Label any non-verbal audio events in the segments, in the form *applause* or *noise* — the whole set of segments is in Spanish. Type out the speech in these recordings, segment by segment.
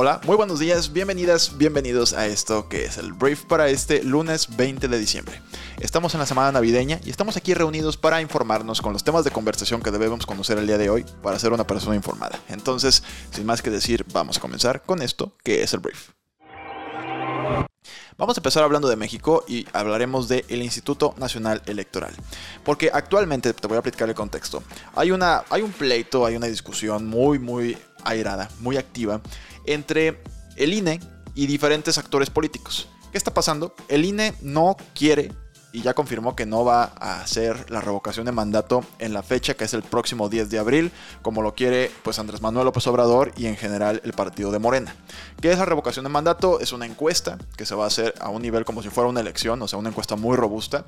Hola, muy buenos días, bienvenidas, bienvenidos a esto que es el brief para este lunes 20 de diciembre. Estamos en la semana navideña y estamos aquí reunidos para informarnos con los temas de conversación que debemos conocer el día de hoy para ser una persona informada. Entonces, sin más que decir, vamos a comenzar con esto que es el brief. Vamos a empezar hablando de México y hablaremos del Instituto Nacional Electoral. Porque actualmente, te voy a explicar el contexto, hay, una, hay un pleito, hay una discusión muy, muy airada, muy activa entre el INE y diferentes actores políticos. ¿Qué está pasando? El INE no quiere y ya confirmó que no va a hacer la revocación de mandato en la fecha que es el próximo 10 de abril, como lo quiere pues Andrés Manuel López Obrador y en general el partido de Morena. ¿Qué es la revocación de mandato? Es una encuesta que se va a hacer a un nivel como si fuera una elección, o sea, una encuesta muy robusta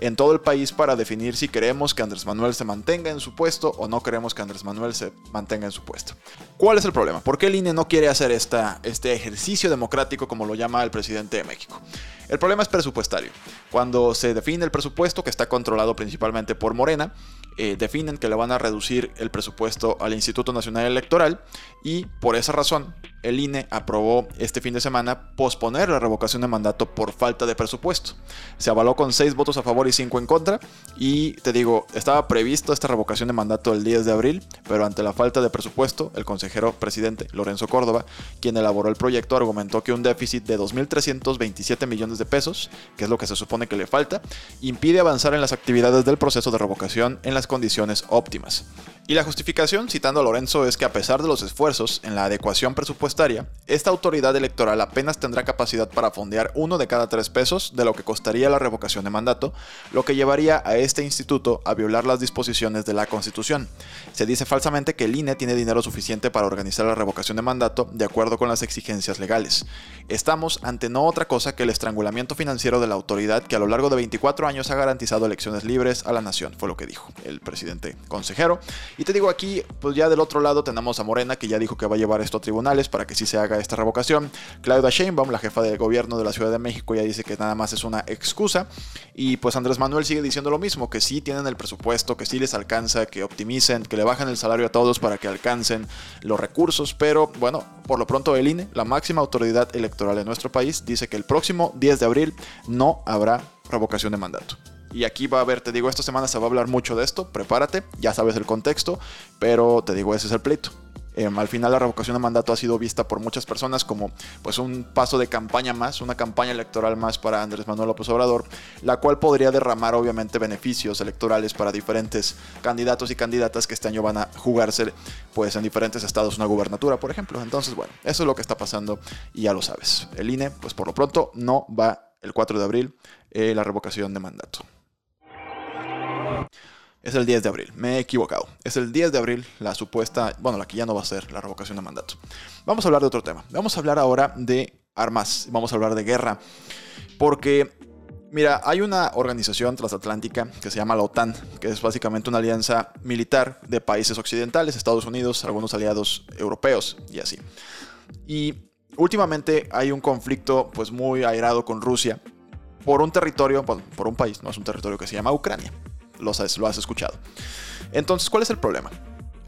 en todo el país para definir si queremos que Andrés Manuel se mantenga en su puesto o no queremos que Andrés Manuel se mantenga en su puesto. ¿Cuál es el problema? ¿Por qué el INE no quiere hacer esta, este ejercicio democrático como lo llama el presidente de México? El problema es presupuestario. Cuando se define el presupuesto, que está controlado principalmente por Morena, eh, definen que le van a reducir el presupuesto al Instituto Nacional Electoral y por esa razón el INE aprobó este fin de semana posponer la revocación de mandato por falta de presupuesto. Se avaló con 6 votos a favor y 5 en contra y te digo, estaba previsto esta revocación de mandato el 10 de abril, pero ante la falta de presupuesto, el consejero presidente Lorenzo Córdoba, quien elaboró el proyecto, argumentó que un déficit de 2.327 millones de pesos, que es lo que se supone que le falta, impide avanzar en las actividades del proceso de revocación en las condiciones óptimas. Y la justificación, citando a Lorenzo, es que a pesar de los esfuerzos en la adecuación presupuestaria, esta autoridad electoral apenas tendrá capacidad para fondear uno de cada tres pesos de lo que costaría la revocación de mandato, lo que llevaría a este instituto a violar las disposiciones de la Constitución. Se dice falsamente que el INE tiene dinero suficiente para organizar la revocación de mandato de acuerdo con las exigencias legales. Estamos ante no otra cosa que el estrangulamiento financiero de la autoridad que a lo largo de 24 años ha garantizado elecciones libres a la nación, fue lo que dijo el presidente consejero y te digo aquí, pues ya del otro lado tenemos a Morena que ya dijo que va a llevar esto a tribunales para que sí se haga esta revocación. Claudia Sheinbaum, la jefa de gobierno de la Ciudad de México, ya dice que nada más es una excusa. Y pues Andrés Manuel sigue diciendo lo mismo, que sí tienen el presupuesto, que sí les alcanza, que optimicen, que le bajen el salario a todos para que alcancen los recursos. Pero bueno, por lo pronto el INE, la máxima autoridad electoral de nuestro país, dice que el próximo 10 de abril no habrá revocación de mandato. Y aquí va a haber, te digo, esta semana se va a hablar mucho de esto, prepárate, ya sabes el contexto, pero te digo, ese es el pleito. Em, al final la revocación de mandato ha sido vista por muchas personas como pues un paso de campaña más, una campaña electoral más para Andrés Manuel López Obrador, la cual podría derramar obviamente beneficios electorales para diferentes candidatos y candidatas que este año van a jugarse pues en diferentes estados una gubernatura, por ejemplo. Entonces, bueno, eso es lo que está pasando y ya lo sabes. El INE, pues por lo pronto no va el 4 de abril eh, la revocación de mandato. Es el 10 de abril, me he equivocado. Es el 10 de abril la supuesta, bueno, la que ya no va a ser la revocación de mandato. Vamos a hablar de otro tema. Vamos a hablar ahora de armas, vamos a hablar de guerra. Porque, mira, hay una organización transatlántica que se llama la OTAN, que es básicamente una alianza militar de países occidentales, Estados Unidos, algunos aliados europeos y así. Y últimamente hay un conflicto pues muy airado con Rusia por un territorio, por un país, no es un territorio que se llama Ucrania lo has, escuchado. Entonces, ¿cuál es el problema?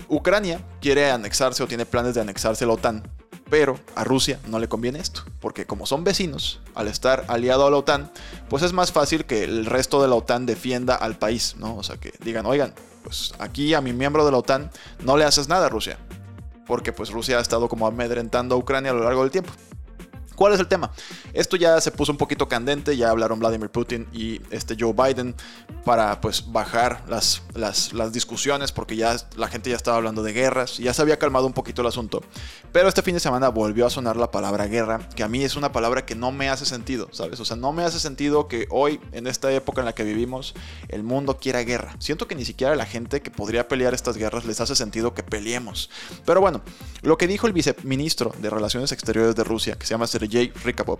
Ucrania quiere anexarse o tiene planes de anexarse a la OTAN, pero a Rusia no le conviene esto, porque como son vecinos, al estar aliado a la OTAN, pues es más fácil que el resto de la OTAN defienda al país, ¿no? O sea, que digan, oigan, pues aquí a mi miembro de la OTAN no le haces nada a Rusia, porque pues Rusia ha estado como amedrentando a Ucrania a lo largo del tiempo. ¿Cuál es el tema? Esto ya se puso un poquito candente, ya hablaron Vladimir Putin y este Joe Biden para pues bajar las, las, discusiones porque ya la gente ya estaba hablando de guerras y ya se había calmado un poquito el asunto. Pero este fin de semana volvió a sonar la palabra guerra, que a mí es una palabra que no me hace sentido, ¿sabes? O sea, no me hace sentido que hoy, en esta época en la que vivimos, el mundo quiera guerra. Siento que ni siquiera la gente que podría pelear estas guerras les hace sentido que peleemos. Pero bueno, lo que dijo el viceministro de Relaciones Exteriores de Rusia, que se llama Sergei Jay Rikapov,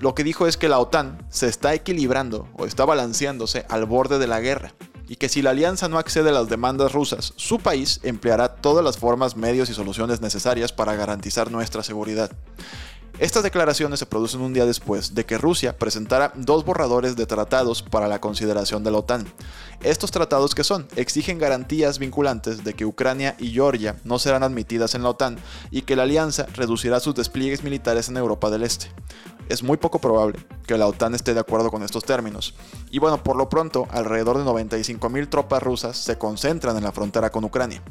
lo que dijo es que la OTAN se está equilibrando o está balanceándose al borde de la guerra. y que si la alianza no accede a las demandas rusas, su país empleará todas las formas, medios y soluciones necesarias para garantizar nuestra seguridad. Estas declaraciones se producen un día después de que Rusia presentara dos borradores de tratados para la consideración de la OTAN. Estos tratados que son exigen garantías vinculantes de que Ucrania y Georgia no serán admitidas en la OTAN y que la alianza reducirá sus despliegues militares en Europa del Este. Es muy poco probable que la OTAN esté de acuerdo con estos términos. Y bueno, por lo pronto, alrededor de 95.000 tropas rusas se concentran en la frontera con Ucrania.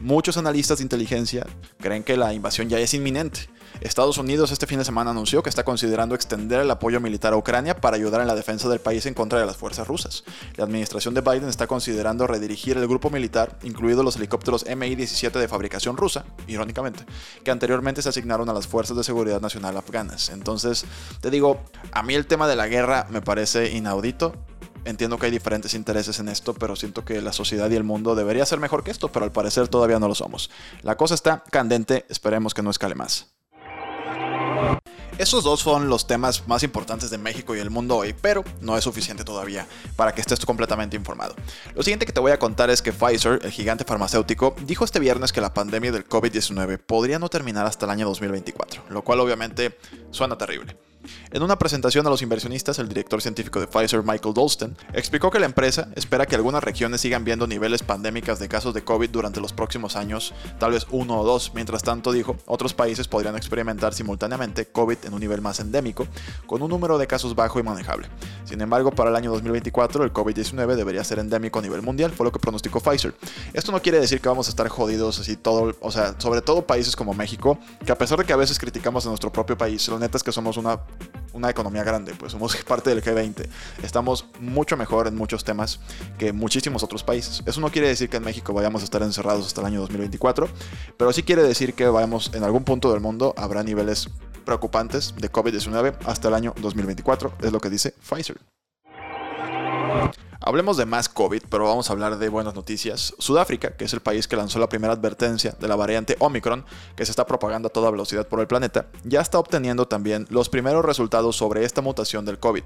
Muchos analistas de inteligencia creen que la invasión ya es inminente Estados Unidos este fin de semana anunció que está considerando extender el apoyo militar a Ucrania para ayudar en la defensa del país en contra de las fuerzas rusas. La administración de Biden está considerando redirigir el grupo militar, incluidos los helicópteros Mi-17 de fabricación rusa, irónicamente, que anteriormente se asignaron a las fuerzas de seguridad nacional afganas. Entonces, te digo, a mí el tema de la guerra me parece inaudito. Entiendo que hay diferentes intereses en esto, pero siento que la sociedad y el mundo debería ser mejor que esto, pero al parecer todavía no lo somos. La cosa está candente, esperemos que no escale más. Esos dos son los temas más importantes de México y el mundo hoy, pero no es suficiente todavía para que estés completamente informado. Lo siguiente que te voy a contar es que Pfizer, el gigante farmacéutico, dijo este viernes que la pandemia del COVID-19 podría no terminar hasta el año 2024, lo cual obviamente suena terrible. En una presentación a los inversionistas, el director científico de Pfizer, Michael Dolston, explicó que la empresa espera que algunas regiones sigan viendo niveles pandémicas de casos de COVID durante los próximos años, tal vez uno o dos. Mientras tanto, dijo, otros países podrían experimentar simultáneamente COVID en un nivel más endémico, con un número de casos bajo y manejable. Sin embargo, para el año 2024, el COVID-19 debería ser endémico a nivel mundial, fue lo que pronosticó Pfizer. Esto no quiere decir que vamos a estar jodidos así todo, o sea, sobre todo países como México, que a pesar de que a veces criticamos a nuestro propio país, lo neta es que somos una una economía grande, pues somos *laughs* parte del G20. Estamos mucho mejor en muchos temas que muchísimos otros países. Eso no quiere decir que en México vayamos a estar encerrados hasta el año 2024, pero sí quiere decir que vayamos en algún punto del mundo habrá niveles preocupantes de COVID-19 hasta el año 2024, es lo que dice Pfizer. Hablemos de más COVID, pero vamos a hablar de buenas noticias. Sudáfrica, que es el país que lanzó la primera advertencia de la variante Omicron, que se está propagando a toda velocidad por el planeta, ya está obteniendo también los primeros resultados sobre esta mutación del COVID.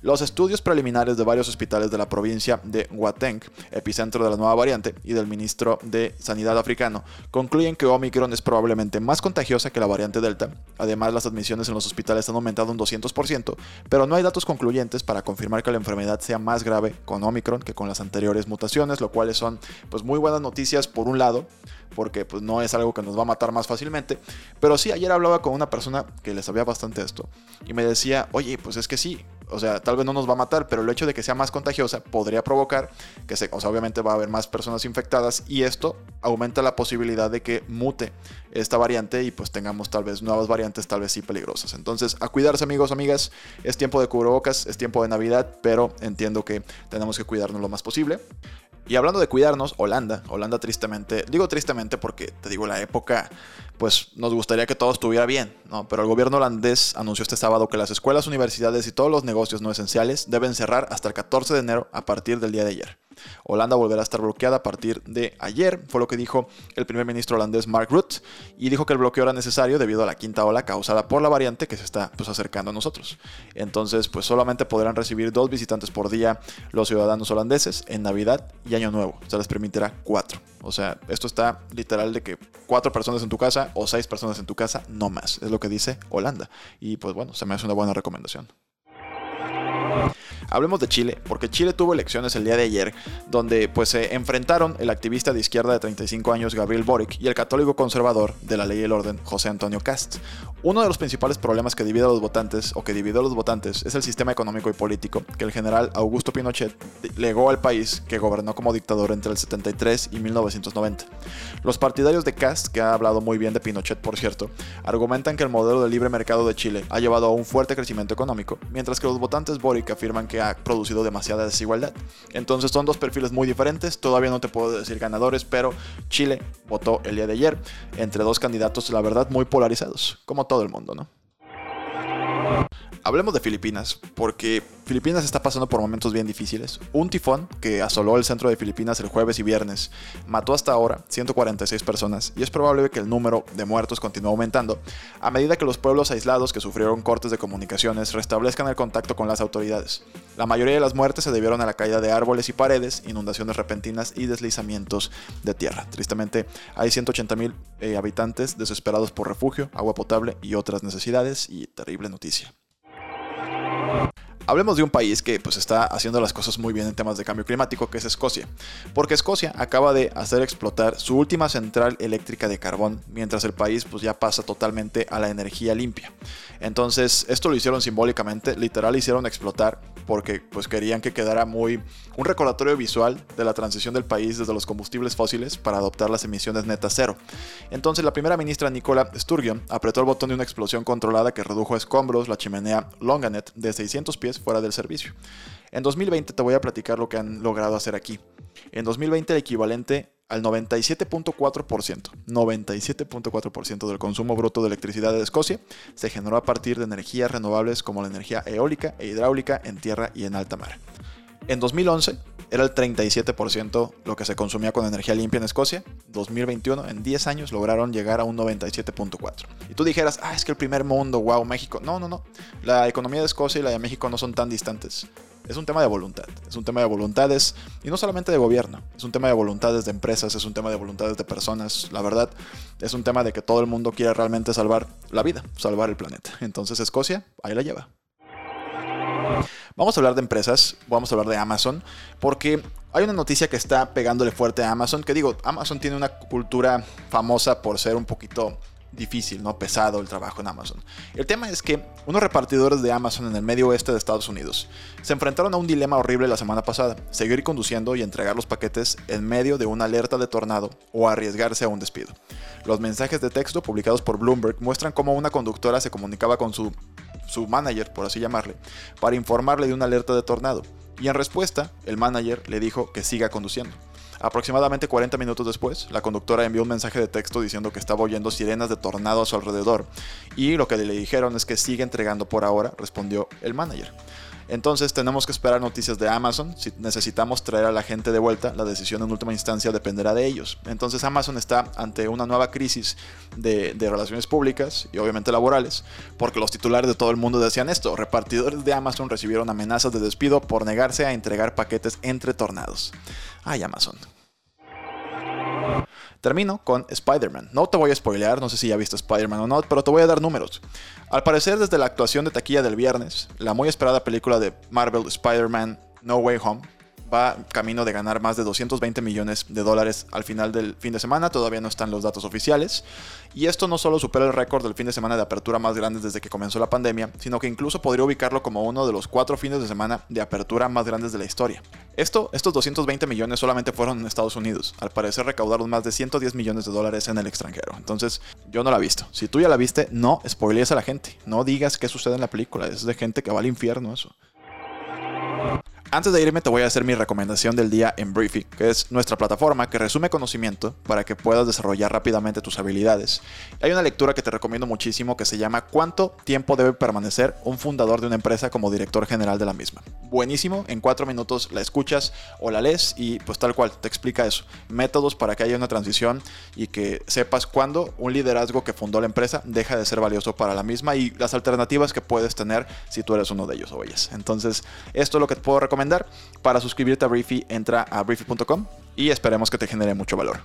Los estudios preliminares de varios hospitales de la provincia de Gauteng, epicentro de la nueva variante, y del ministro de Sanidad africano, concluyen que Omicron es probablemente más contagiosa que la variante Delta. Además, las admisiones en los hospitales han aumentado un 200%, pero no hay datos concluyentes para confirmar que la enfermedad sea más grave Omicron que con las anteriores mutaciones, lo cual son pues muy buenas noticias por un lado, porque pues no es algo que nos va a matar más fácilmente, pero sí ayer hablaba con una persona que le sabía bastante esto y me decía, "Oye, pues es que sí, o sea, tal vez no nos va a matar, pero el hecho de que sea más contagiosa podría provocar que se, o sea, obviamente va a haber más personas infectadas y esto aumenta la posibilidad de que mute esta variante y pues tengamos tal vez nuevas variantes, tal vez sí peligrosas. Entonces, a cuidarse amigos, amigas, es tiempo de cubrebocas, es tiempo de Navidad, pero entiendo que tenemos que cuidarnos lo más posible. Y hablando de cuidarnos, Holanda, Holanda tristemente, digo tristemente porque te digo la época, pues nos gustaría que todo estuviera bien, ¿no? Pero el gobierno holandés anunció este sábado que las escuelas, universidades y todos los negocios no esenciales deben cerrar hasta el 14 de enero a partir del día de ayer. Holanda volverá a estar bloqueada a partir de ayer, fue lo que dijo el primer ministro holandés Mark Rutte, y dijo que el bloqueo era necesario debido a la quinta ola causada por la variante que se está pues, acercando a nosotros. Entonces, pues solamente podrán recibir dos visitantes por día los ciudadanos holandeses en Navidad y Año Nuevo. Se les permitirá cuatro. O sea, esto está literal de que cuatro personas en tu casa o seis personas en tu casa, no más. Es lo que dice Holanda. Y pues bueno, se me hace una buena recomendación. Hablemos de Chile, porque Chile tuvo elecciones el día de ayer, donde pues se enfrentaron el activista de izquierda de 35 años Gabriel Boric y el católico conservador de la ley y el orden José Antonio Cast. Uno de los principales problemas que divide a los votantes o que dividió a los votantes es el sistema económico y político que el general Augusto Pinochet legó al país que gobernó como dictador entre el 73 y 1990. Los partidarios de Cast, que ha hablado muy bien de Pinochet por cierto, argumentan que el modelo de libre mercado de Chile ha llevado a un fuerte crecimiento económico, mientras que los votantes Boric afirman que ha producido demasiada desigualdad. Entonces son dos perfiles muy diferentes, todavía no te puedo decir ganadores, pero Chile votó el día de ayer entre dos candidatos, la verdad, muy polarizados, como todo el mundo, ¿no? Hablemos de Filipinas, porque Filipinas está pasando por momentos bien difíciles. Un tifón que asoló el centro de Filipinas el jueves y viernes mató hasta ahora 146 personas y es probable que el número de muertos continúe aumentando a medida que los pueblos aislados que sufrieron cortes de comunicaciones restablezcan el contacto con las autoridades. La mayoría de las muertes se debieron a la caída de árboles y paredes, inundaciones repentinas y deslizamientos de tierra. Tristemente, hay 180.000 eh, habitantes desesperados por refugio, agua potable y otras necesidades y terrible noticia. Hablemos de un país que pues está haciendo las cosas muy bien en temas de cambio climático, que es Escocia. Porque Escocia acaba de hacer explotar su última central eléctrica de carbón, mientras el país pues ya pasa totalmente a la energía limpia. Entonces, esto lo hicieron simbólicamente, literal hicieron explotar porque pues querían que quedara muy un recordatorio visual de la transición del país desde los combustibles fósiles para adoptar las emisiones netas cero. Entonces, la primera ministra Nicola Sturgeon apretó el botón de una explosión controlada que redujo a escombros la chimenea Longanet de 600 pies fuera del servicio. En 2020 te voy a platicar lo que han logrado hacer aquí. En 2020 el equivalente al 97.4%, 97.4% del consumo bruto de electricidad de Escocia se generó a partir de energías renovables como la energía eólica e hidráulica en tierra y en alta mar. En 2011 era el 37% lo que se consumía con energía limpia en Escocia. 2021, en 10 años, lograron llegar a un 97.4. Y tú dijeras, ah, es que el primer mundo, wow, México. No, no, no. La economía de Escocia y la de México no son tan distantes. Es un tema de voluntad. Es un tema de voluntades. Y no solamente de gobierno. Es un tema de voluntades de empresas. Es un tema de voluntades de personas. La verdad, es un tema de que todo el mundo quiere realmente salvar la vida, salvar el planeta. Entonces, Escocia, ahí la lleva. Vamos a hablar de empresas, vamos a hablar de Amazon, porque hay una noticia que está pegándole fuerte a Amazon, que digo, Amazon tiene una cultura famosa por ser un poquito difícil, ¿no? Pesado el trabajo en Amazon. El tema es que unos repartidores de Amazon en el medio oeste de Estados Unidos se enfrentaron a un dilema horrible la semana pasada, seguir conduciendo y entregar los paquetes en medio de una alerta de tornado o arriesgarse a un despido. Los mensajes de texto publicados por Bloomberg muestran cómo una conductora se comunicaba con su su manager, por así llamarle, para informarle de una alerta de tornado. Y en respuesta, el manager le dijo que siga conduciendo. Aproximadamente 40 minutos después, la conductora envió un mensaje de texto diciendo que estaba oyendo sirenas de tornado a su alrededor. Y lo que le dijeron es que sigue entregando por ahora, respondió el manager. Entonces tenemos que esperar noticias de Amazon. Si necesitamos traer a la gente de vuelta, la decisión en última instancia dependerá de ellos. Entonces Amazon está ante una nueva crisis de, relaciones públicas y obviamente laborales, porque los titulares de todo el mundo decían esto. Repartidores de Amazon recibieron amenazas de despido por negarse a entregar paquetes entre tornados. Ay, Amazon. Termino con Spider-Man. No te voy a spoilear, no sé si ya viste Spider-Man o no, pero te voy a dar números. Al parecer, desde la actuación de taquilla del viernes, la muy esperada película de Marvel Spider-Man No Way Home va camino de ganar más de 220 millones de dólares al final del fin de semana, todavía no están los datos oficiales. Y esto no solo supera el récord del fin de semana de apertura más grande desde que comenzó la pandemia, sino que incluso podría ubicarlo como uno de los cuatro fines de semana de apertura más grandes de la historia. Esto, estos 220 millones solamente fueron en Estados Unidos. Al parecer recaudaron más de 110 millones de dólares en el extranjero. Entonces, yo no la he visto. Si tú ya la viste, no spoilees a la gente. No digas qué sucede en la película. Es de gente que va al infierno eso. Antes de irme te voy a hacer mi recomendación del día en Briefy, que es nuestra plataforma que resume conocimiento para que puedas desarrollar rápidamente tus habilidades. Hay una lectura que te recomiendo muchísimo que se llama ¿Cuánto tiempo debe permanecer un fundador de una empresa como director general de la misma? Buenísimo, en cuatro minutos la escuchas o la lees y pues tal cual te explica eso. Métodos para que haya una transición y que sepas cuándo un liderazgo que fundó la empresa deja de ser valioso para la misma y las alternativas que puedes tener si tú eres uno de ellos o ellas. Entonces, esto es lo que te puedo para suscribirte a Briefy, entra a briefy.com y esperemos que te genere mucho valor.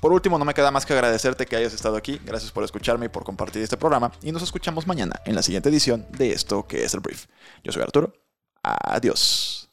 Por último, no me queda más que agradecerte que hayas estado aquí. Gracias por escucharme y por compartir este programa. Y nos escuchamos mañana en la siguiente edición de esto que es el Brief. Yo soy Arturo. Adiós.